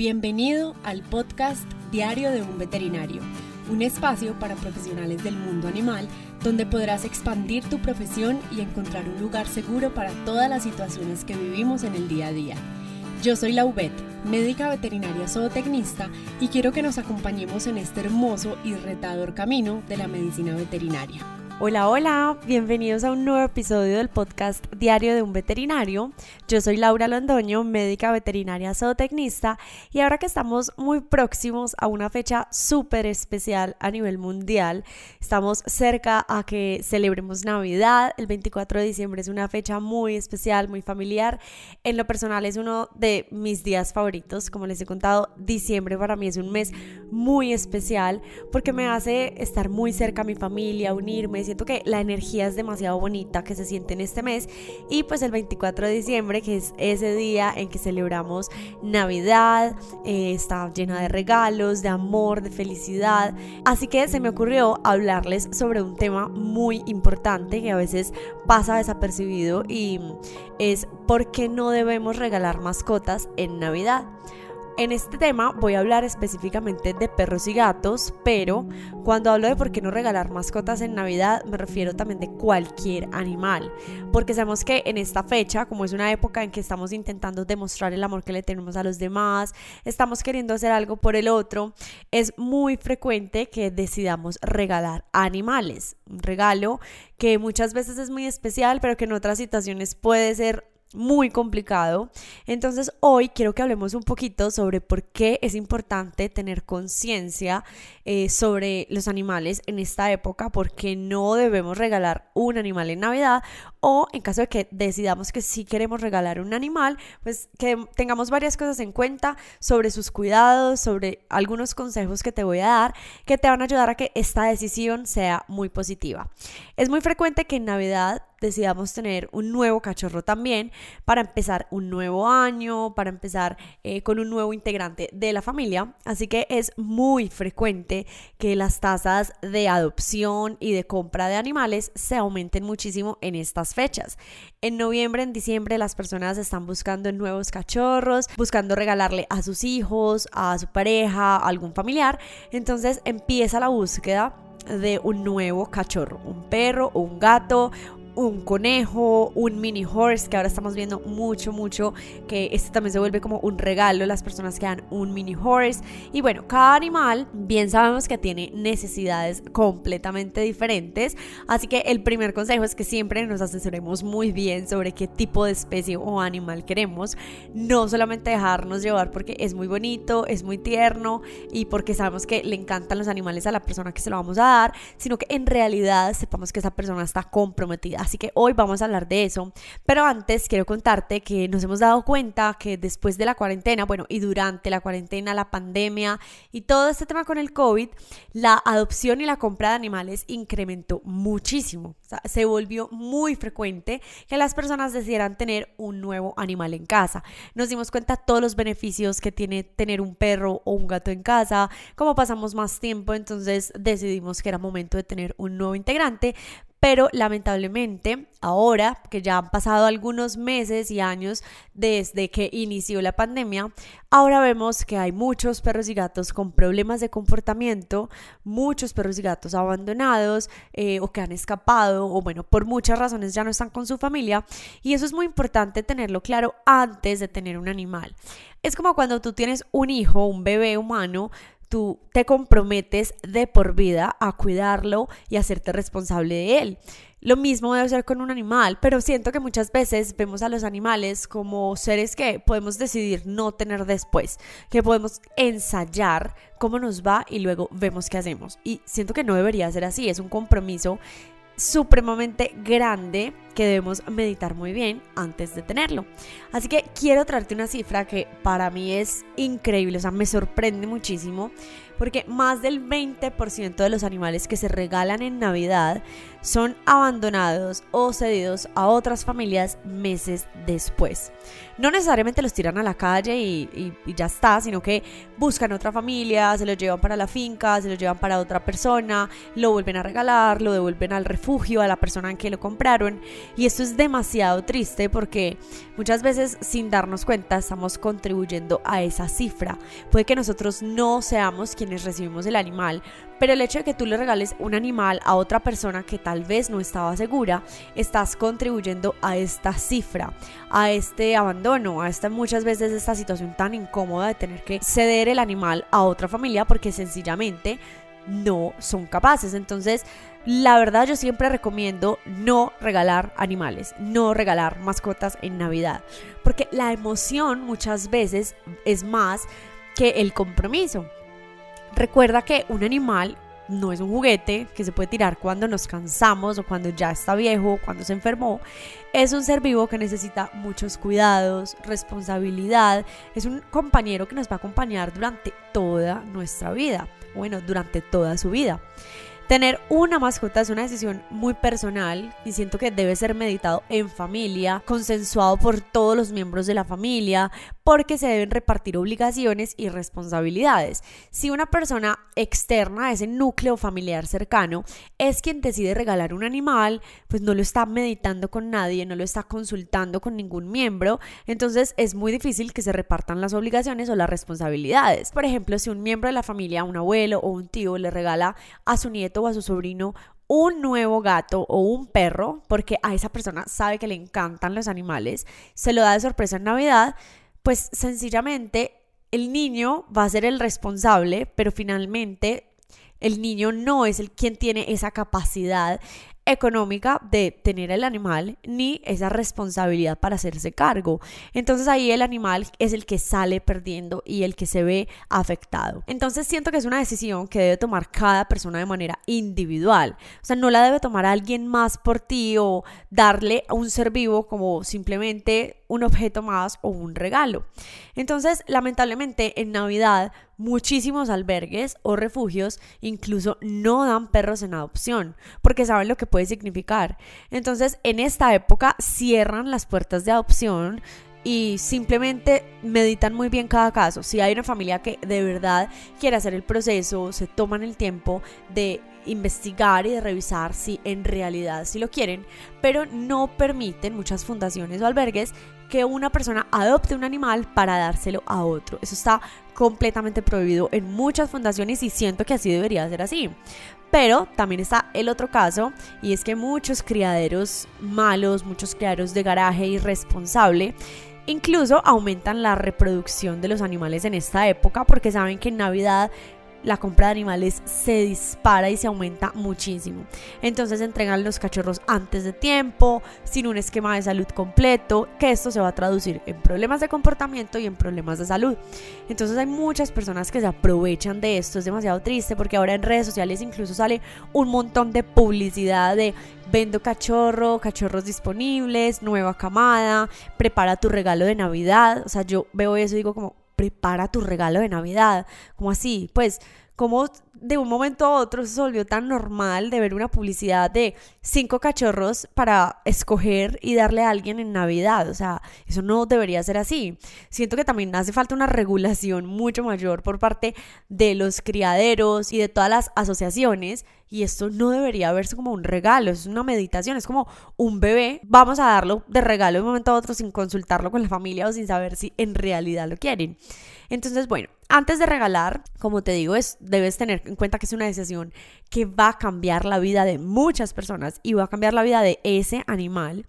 Bienvenido al podcast Diario de un Veterinario, un espacio para profesionales del mundo animal donde podrás expandir tu profesión y encontrar un lugar seguro para todas las situaciones que vivimos en el día a día. Yo soy Laubet, médica veterinaria zootecnista, y quiero que nos acompañemos en este hermoso y retador camino de la medicina veterinaria. Hola, hola, bienvenidos a un nuevo episodio del podcast Diario de un Veterinario. Yo soy Laura Londoño, médica veterinaria zootecnista, y ahora que estamos muy próximos a una fecha súper especial a nivel mundial, estamos cerca a que celebremos Navidad. El 24 de diciembre es una fecha muy especial, muy familiar. En lo personal es uno de mis días favoritos. Como les he contado, diciembre para mí es un mes muy especial porque me hace estar muy cerca a mi familia, unirme siento que la energía es demasiado bonita que se siente en este mes y pues el 24 de diciembre que es ese día en que celebramos Navidad, eh, está llena de regalos, de amor, de felicidad, así que se me ocurrió hablarles sobre un tema muy importante que a veces pasa desapercibido y es por qué no debemos regalar mascotas en Navidad. En este tema voy a hablar específicamente de perros y gatos, pero cuando hablo de por qué no regalar mascotas en Navidad me refiero también de cualquier animal, porque sabemos que en esta fecha, como es una época en que estamos intentando demostrar el amor que le tenemos a los demás, estamos queriendo hacer algo por el otro, es muy frecuente que decidamos regalar animales, un regalo que muchas veces es muy especial, pero que en otras situaciones puede ser muy complicado. Entonces hoy quiero que hablemos un poquito sobre por qué es importante tener conciencia eh, sobre los animales en esta época, porque no debemos regalar un animal en Navidad o en caso de que decidamos que sí queremos regalar un animal, pues que tengamos varias cosas en cuenta sobre sus cuidados, sobre algunos consejos que te voy a dar que te van a ayudar a que esta decisión sea muy positiva. Es muy frecuente que en Navidad decidamos tener un nuevo cachorro también para empezar un nuevo año, para empezar eh, con un nuevo integrante de la familia. Así que es muy frecuente que las tasas de adopción y de compra de animales se aumenten muchísimo en estas fechas. En noviembre, en diciembre, las personas están buscando nuevos cachorros, buscando regalarle a sus hijos, a su pareja, a algún familiar. Entonces empieza la búsqueda de un nuevo cachorro, un perro un gato un conejo, un mini horse, que ahora estamos viendo mucho, mucho, que este también se vuelve como un regalo las personas que dan un mini horse. Y bueno, cada animal, bien sabemos que tiene necesidades completamente diferentes, así que el primer consejo es que siempre nos asesoremos muy bien sobre qué tipo de especie o animal queremos, no solamente dejarnos llevar porque es muy bonito, es muy tierno y porque sabemos que le encantan los animales a la persona que se lo vamos a dar, sino que en realidad sepamos que esa persona está comprometida Así que hoy vamos a hablar de eso. Pero antes quiero contarte que nos hemos dado cuenta que después de la cuarentena, bueno, y durante la cuarentena, la pandemia y todo este tema con el COVID, la adopción y la compra de animales incrementó muchísimo. Se volvió muy frecuente que las personas decidieran tener un nuevo animal en casa. Nos dimos cuenta todos los beneficios que tiene tener un perro o un gato en casa, como pasamos más tiempo, entonces decidimos que era momento de tener un nuevo integrante, pero lamentablemente ahora que ya han pasado algunos meses y años desde que inició la pandemia, ahora vemos que hay muchos perros y gatos con problemas de comportamiento, muchos perros y gatos abandonados eh, o que han escapado o bueno, por muchas razones ya no están con su familia y eso es muy importante tenerlo claro antes de tener un animal. Es como cuando tú tienes un hijo, un bebé humano, tú te comprometes de por vida a cuidarlo y hacerte responsable de él. Lo mismo debe ser con un animal, pero siento que muchas veces vemos a los animales como seres que podemos decidir no tener después, que podemos ensayar cómo nos va y luego vemos qué hacemos. Y siento que no debería ser así, es un compromiso supremamente grande que debemos meditar muy bien antes de tenerlo. Así que quiero traerte una cifra que para mí es increíble, o sea, me sorprende muchísimo, porque más del 20% de los animales que se regalan en Navidad son abandonados o cedidos a otras familias meses después. No necesariamente los tiran a la calle y, ya está, sino que buscan otra familia, se los llevan para la finca, se los llevan para otra persona, lo vuelven a regalar, lo devuelven al refugio, a la persona en que lo compraron Y esto es demasiado triste porque muchas veces sin darnos cuenta estamos contribuyendo a esa cifra. Puede que nosotros no seamos quienes recibimos el animal, pero el hecho de que tú le regales un animal a otra persona que tal vez no estaba segura, estás contribuyendo a esta cifra, a este abandono, a esta muchas veces esta situación tan incómoda de tener que ceder el animal a otra familia porque sencillamente no son capaces. Entonces, la verdad yo siempre recomiendo no regalar animales, no regalar mascotas en Navidad, porque la emoción muchas veces es más que el compromiso. Recuerda que un animal no es un juguete que se puede tirar cuando nos cansamos o cuando ya está viejo o cuando se enfermó. Es un ser vivo que necesita muchos cuidados, responsabilidad. Es un compañero que nos va a acompañar durante toda nuestra vida. Bueno, durante toda su vida. Tener una mascota es una decisión muy personal y siento que debe ser meditado en familia, consensuado por todos los miembros de la familia, porque se deben repartir obligaciones y responsabilidades. Si una persona externa ese núcleo familiar cercano es quien decide regalar un animal, pues no lo está meditando con nadie, no lo está consultando con ningún miembro, entonces es muy difícil que se repartan las obligaciones o las responsabilidades. Por ejemplo, si un miembro de la familia, un abuelo o un tío le regala a su nieto o a su sobrino un nuevo gato o un perro, porque a esa persona sabe que le encantan los animales, se lo da de sorpresa en Navidad, pues sencillamente el niño va a ser el responsable, pero finalmente el niño no es el quien tiene esa capacidad económica de tener el animal ni esa responsabilidad para hacerse cargo. Entonces ahí el animal es el que sale perdiendo y el que se ve afectado. Entonces siento que es una decisión que debe tomar cada persona de manera individual. O sea, no la debe tomar alguien más por ti o darle a un ser vivo como simplemente un objeto más o un regalo. Entonces, lamentablemente en Navidad muchísimos albergues o refugios incluso no dan perros en adopción porque saben lo que puede significar. Entonces, en esta época cierran las puertas de adopción y simplemente meditan muy bien cada caso. Si hay una familia que de verdad quiere hacer el proceso, se toman el tiempo de investigar y de revisar si en realidad si lo quieren, pero no permiten muchas fundaciones o albergues que una persona adopte un animal para dárselo a otro. Eso está completamente prohibido en muchas fundaciones y siento que así debería ser así. Pero también está el otro caso y es que muchos criaderos malos, muchos criaderos de garaje irresponsable, incluso aumentan la reproducción de los animales en esta época porque saben que en Navidad la compra de animales se dispara y se aumenta muchísimo. Entonces entregan los cachorros antes de tiempo, sin un esquema de salud completo, que esto se va a traducir en problemas de comportamiento y en problemas de salud. Entonces hay muchas personas que se aprovechan de esto, es demasiado triste porque ahora en redes sociales incluso sale un montón de publicidad de vendo cachorro, cachorros disponibles, nueva camada, prepara tu regalo de Navidad. O sea, yo veo eso y digo como, prepara tu regalo de Navidad. como así? Pues, como de un momento a otro se volvió tan normal de ver una publicidad de cinco cachorros para escoger y darle a alguien en Navidad. O sea, eso no debería ser así. Siento que también hace falta una regulación mucho mayor por parte de los criaderos y de todas las asociaciones. Y esto no debería verse como un regalo, es una meditación, es como un bebé. Vamos a darlo de regalo de un momento a otro sin consultarlo con la familia o sin saber si en realidad lo quieren. Entonces, bueno, antes de regalar, como te digo, es, debes tener en cuenta que es una decisión que va a cambiar la vida de muchas personas y va a cambiar la vida de ese animal.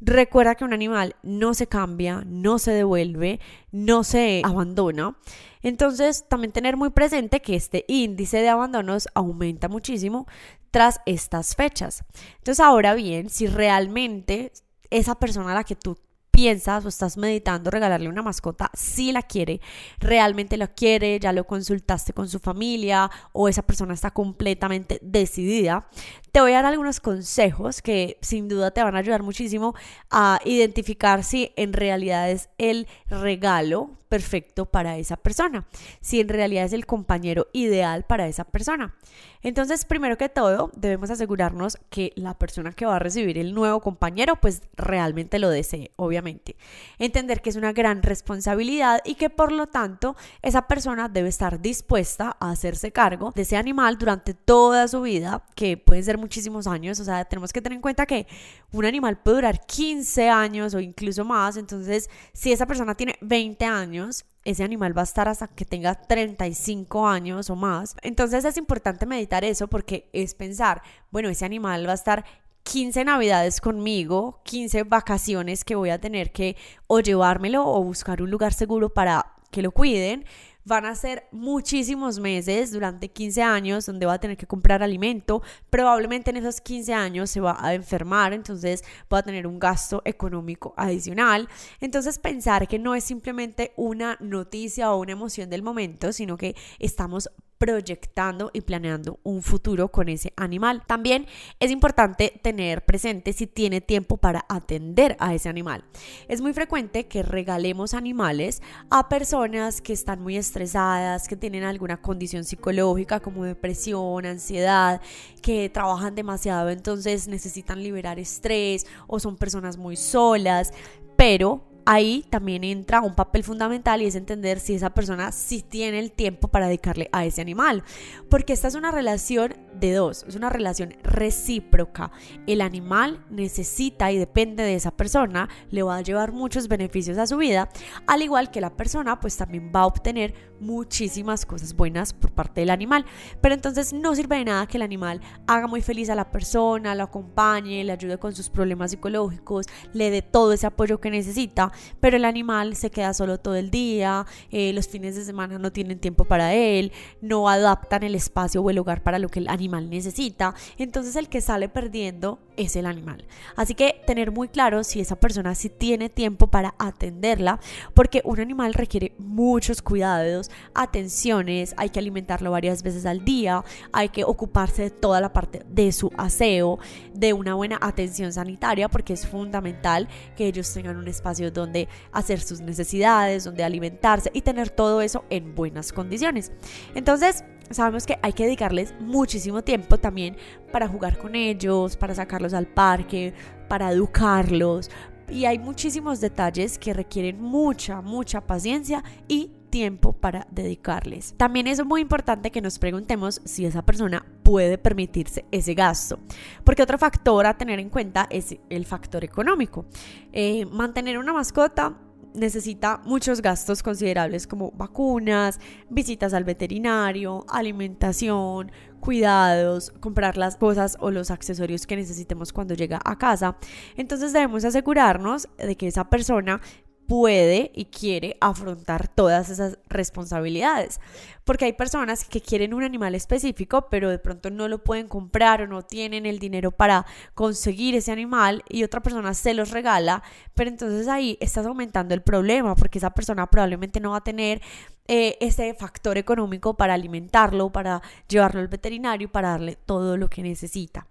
Recuerda que un animal no se cambia, no se devuelve, no se abandona. Entonces, también tener muy presente que este índice de abandonos aumenta muchísimo tras estas fechas. Entonces, ahora bien, si realmente esa persona a la que tú piensas o estás meditando regalarle una mascota, si la quiere, realmente lo quiere, ya lo consultaste con su familia o esa persona está completamente decidida, te voy a dar algunos consejos que sin duda te van a ayudar muchísimo a identificar si en realidad es el regalo perfecto para esa persona, si en realidad es el compañero ideal para esa persona. Entonces, primero que todo, debemos asegurarnos que la persona que va a recibir el nuevo compañero, pues realmente lo desee, obviamente. Entender que es una gran responsabilidad y que por lo tanto esa persona debe estar dispuesta a hacerse cargo de ese animal durante toda su vida, que pueden ser muchísimos años. O sea, tenemos que tener en cuenta que un animal puede durar 15 años o incluso más. Entonces, si esa persona tiene 20 años, ese animal va a estar hasta que tenga 35 años o más. Entonces es importante meditar eso porque es pensar, bueno, ese animal va a estar 15 navidades conmigo, 15 vacaciones que voy a tener que o llevármelo o buscar un lugar seguro para que lo cuiden Van a ser muchísimos meses durante 15 años donde va a tener que comprar alimento. Probablemente en esos 15 años se va a enfermar, entonces va a tener un gasto económico adicional. Entonces pensar que no es simplemente una noticia o una emoción del momento, sino que estamos proyectando y planeando un futuro con ese animal. También es importante tener presente si tiene tiempo para atender a ese animal. Es muy frecuente que regalemos animales a personas que están muy estresadas, que tienen alguna condición psicológica como depresión, ansiedad, que trabajan demasiado, entonces necesitan liberar estrés o son personas muy solas, pero ahí también entra un papel fundamental y es entender si esa persona sí tiene el tiempo para dedicarle a ese animal. Porque esta es una relación de dos, es una relación recíproca. El animal necesita y depende de esa persona, le va a llevar muchos beneficios a su vida, al igual que la persona pues también va a obtener muchísimas cosas buenas por parte del animal. Pero entonces no sirve de nada que el animal haga muy feliz a la persona, lo acompañe, le ayude con sus problemas psicológicos, le dé todo ese apoyo que necesita, pero el animal se queda solo todo el día, eh, los fines de semana no tienen tiempo para él, no adaptan el espacio o el hogar para lo que el animal necesita. Entonces el que sale perdiendo es el animal. Así que tener muy claro si esa persona sí tiene tiempo para atenderla, porque un animal requiere muchos cuidados, atenciones, hay que alimentarlo varias veces al día, hay que ocuparse de toda la parte de su aseo, de una buena atención sanitaria, porque es fundamental que ellos tengan un espacio donde hacer sus necesidades, donde alimentarse y tener todo eso en buenas condiciones. Entonces, sabemos que hay que dedicarles muchísimo tiempo también para jugar con ellos, para sacarlos al parque, para educarlos. Y hay muchísimos detalles que requieren mucha, mucha paciencia y tiempo para dedicarles. También es muy importante que nos preguntemos si esa persona puede permitirse ese gasto. Porque otro factor a tener en cuenta es el factor económico. Eh, mantener una mascota necesita muchos gastos considerables como vacunas, visitas al veterinario, alimentación, cuidados, comprar las cosas o los accesorios que necesitemos cuando llega a casa. Entonces debemos asegurarnos de que esa persona puede y quiere afrontar todas esas responsabilidades. Porque hay personas que quieren un animal específico, pero de pronto no lo pueden comprar o no tienen el dinero para conseguir ese animal y otra persona se los regala, pero entonces ahí estás aumentando el problema porque esa persona probablemente no va a tener eh, ese factor económico para alimentarlo, para llevarlo al veterinario, para darle todo lo que necesita.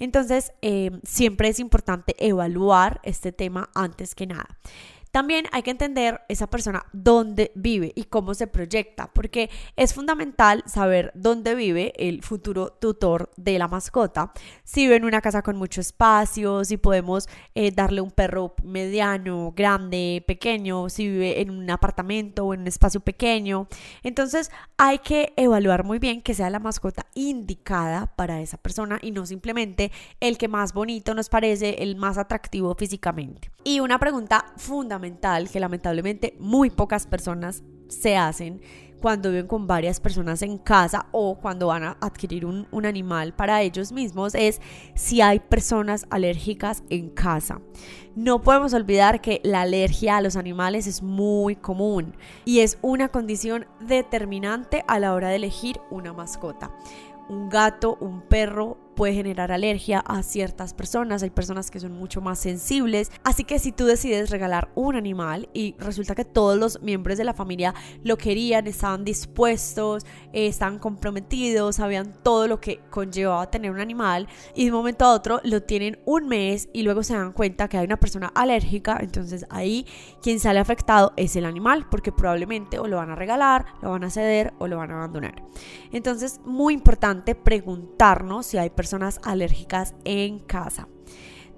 Entonces, eh, siempre es importante evaluar este tema antes que nada. También hay que entender esa persona dónde vive y cómo se proyecta, porque es fundamental saber dónde vive el futuro tutor de la mascota. Si vive en una casa con mucho espacio, si podemos eh, darle un perro mediano, grande, pequeño, si vive en un apartamento o en un espacio pequeño. Entonces hay que evaluar muy bien que sea la mascota indicada para esa persona y no simplemente el que más bonito nos parece, el más atractivo físicamente. Y una pregunta fundamental que lamentablemente muy pocas personas se hacen cuando viven con varias personas en casa o cuando van a adquirir un, animal para ellos mismos es si hay personas alérgicas en casa. No podemos olvidar que la alergia a los animales es muy común y es una condición determinante a la hora de elegir una mascota. Un gato, un perro puede generar alergia a ciertas personas, hay personas que son mucho más sensibles, así que si tú decides regalar un animal y resulta que todos los miembros de la familia lo querían, estaban dispuestos, eh, estaban comprometidos, sabían todo lo que conllevaba tener un animal y de un momento a otro lo tienen un mes y luego se dan cuenta que hay una persona alérgica, entonces ahí quien sale afectado es el animal porque probablemente o lo van a regalar, lo van a ceder o lo van a abandonar. Entonces, muy importante preguntarnos si hay personas alérgicas en casa.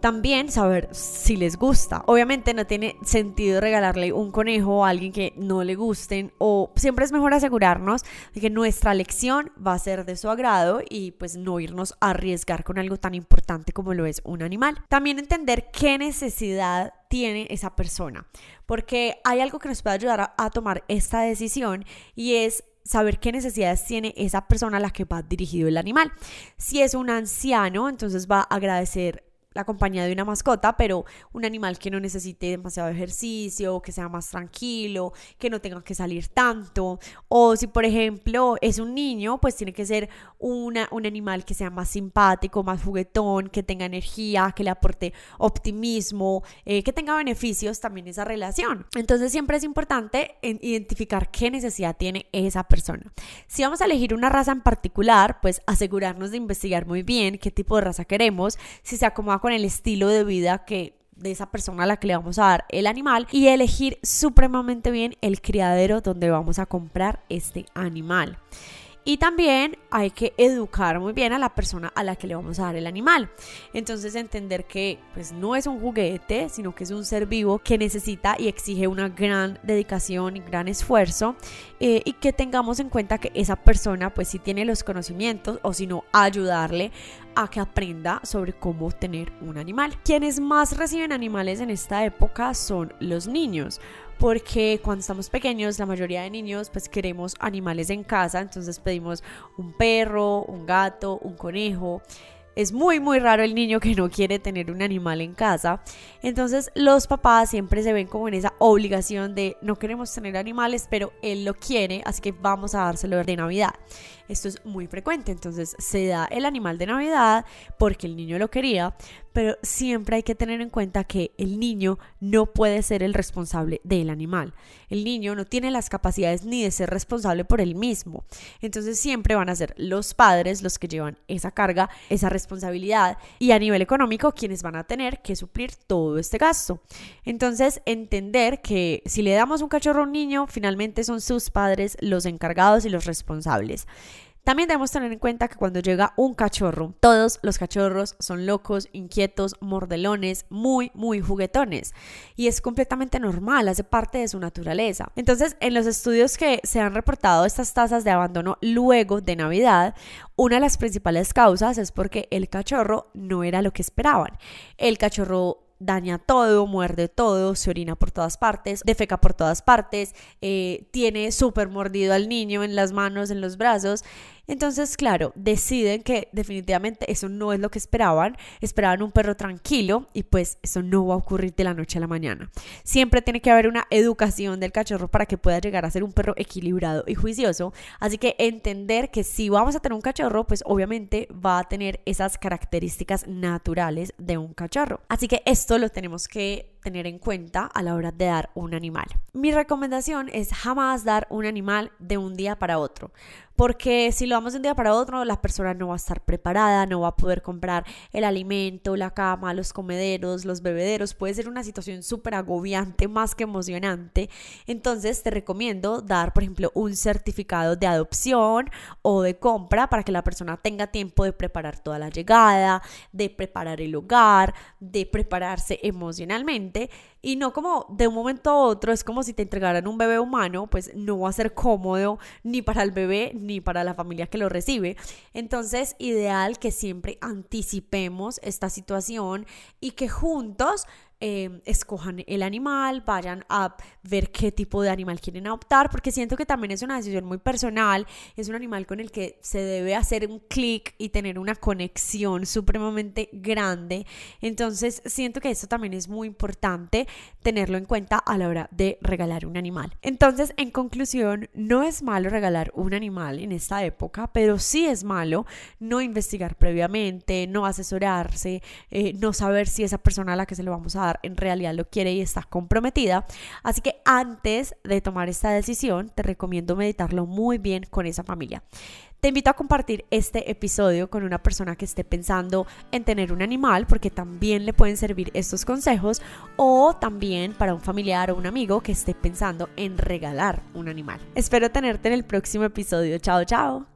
También saber si les gusta. Obviamente no tiene sentido regalarle un conejo a alguien que no le gusten o siempre es mejor asegurarnos de que nuestra lección va a ser de su agrado y pues no irnos a arriesgar con algo tan importante como lo es un animal. También entender qué necesidad tiene esa persona, porque hay algo que nos puede ayudar a tomar esta decisión y es saber qué necesidades tiene esa persona a la que va dirigido el animal. Si es un anciano, entonces va a agradecer la compañía de una mascota, pero un animal que no necesite demasiado ejercicio, que sea más tranquilo, que no tenga que salir tanto. O si, por ejemplo, es un niño, pues tiene que ser una, un animal que sea más simpático, más juguetón, que tenga energía, que le aporte optimismo, eh, que tenga beneficios también esa relación. Entonces siempre es importante identificar qué necesidad tiene esa persona. Si vamos a elegir una raza en particular, pues asegurarnos de investigar muy bien qué tipo de raza queremos, si se acomoda con el estilo de vida que de esa persona a la que le vamos a dar el animal y elegir supremamente bien el criadero donde vamos a comprar este animal. Y también hay que educar muy bien a la persona a la que le vamos a dar el animal. Entonces entender que pues no es un juguete, sino que es un ser vivo que necesita y exige una gran dedicación y gran esfuerzo eh, y que tengamos en cuenta que esa persona pues si tiene los conocimientos o si no ayudarle a que aprenda sobre cómo tener un animal. Quienes más reciben animales en esta época son los niños porque cuando estamos pequeños la mayoría de niños pues queremos animales en casa, entonces pedimos un perro, un gato, un conejo. Es muy muy raro el niño que no quiere tener un animal en casa. Entonces los papás siempre se ven como en esa obligación de no queremos tener animales, pero él lo quiere, así que vamos a dárselo de Navidad. Esto es muy frecuente, entonces se da el animal de Navidad porque el niño lo quería, pero siempre hay que tener en cuenta que el niño no puede ser el responsable del animal. El niño no tiene las capacidades ni de ser responsable por él mismo. Entonces siempre van a ser los padres los que llevan esa carga, esa responsabilidad y a nivel económico quienes van a tener que suplir todo este gasto. Entonces entender que si le damos un cachorro a un niño, finalmente son sus padres los encargados y los responsables. También debemos tener en cuenta que cuando llega un cachorro, todos los cachorros son locos, inquietos, mordelones, muy, muy juguetones. Y es completamente normal, hace parte de su naturaleza. Entonces, en los estudios que se han reportado estas tasas de abandono luego de Navidad, una de las principales causas es porque el cachorro no era lo que esperaban. El cachorro daña todo, muerde todo, se orina por todas partes, defeca por todas partes, eh, tiene súper mordido al niño en las manos, en los brazos entonces, claro, deciden que definitivamente eso no es lo que esperaban, esperaban un perro tranquilo y pues eso no va a ocurrir de la noche a la mañana. Siempre tiene que haber una educación del cachorro para que pueda llegar a ser un perro equilibrado y juicioso. Así que entender que si vamos a tener un cachorro, pues obviamente va a tener esas características naturales de un cachorro. Así que esto lo tenemos que tener en cuenta a la hora de dar un animal. Mi recomendación es jamás dar un animal de un día para otro, porque si lo damos de un día para otro, la persona no va a estar preparada, no va a poder comprar el alimento, la cama, los comederos, los bebederos, puede ser una situación súper agobiante, más que emocionante. Entonces te recomiendo dar, por ejemplo, un certificado de adopción o de compra para que la persona tenga tiempo de preparar toda la llegada, de preparar el hogar, de prepararse emocionalmente y no como de un momento a otro, es como si te entregaran un bebé humano, pues no va a ser cómodo ni para el bebé ni para la familia que lo recibe. Entonces, ideal que siempre anticipemos esta situación y que juntos eh, escojan el animal, vayan a ver qué tipo de animal quieren adoptar, porque siento que también es una decisión muy personal, es un animal con el que se debe hacer un clic y tener una conexión supremamente grande. Entonces siento que esto también es muy importante tenerlo en cuenta a la hora de regalar un animal. Entonces, en conclusión, no es malo regalar un animal en esta época, pero sí es malo no investigar previamente, no asesorarse, eh, no saber si esa persona a la que se lo vamos a en realidad lo quiere y está comprometida. Así que antes de tomar esta decisión, te recomiendo meditarlo muy bien con esa familia. Te invito a compartir este episodio con una persona que esté pensando en tener un animal, porque también le pueden servir estos consejos, o también para un familiar o un amigo que esté pensando en regalar un animal. Espero tenerte en el próximo episodio. Chao, chao.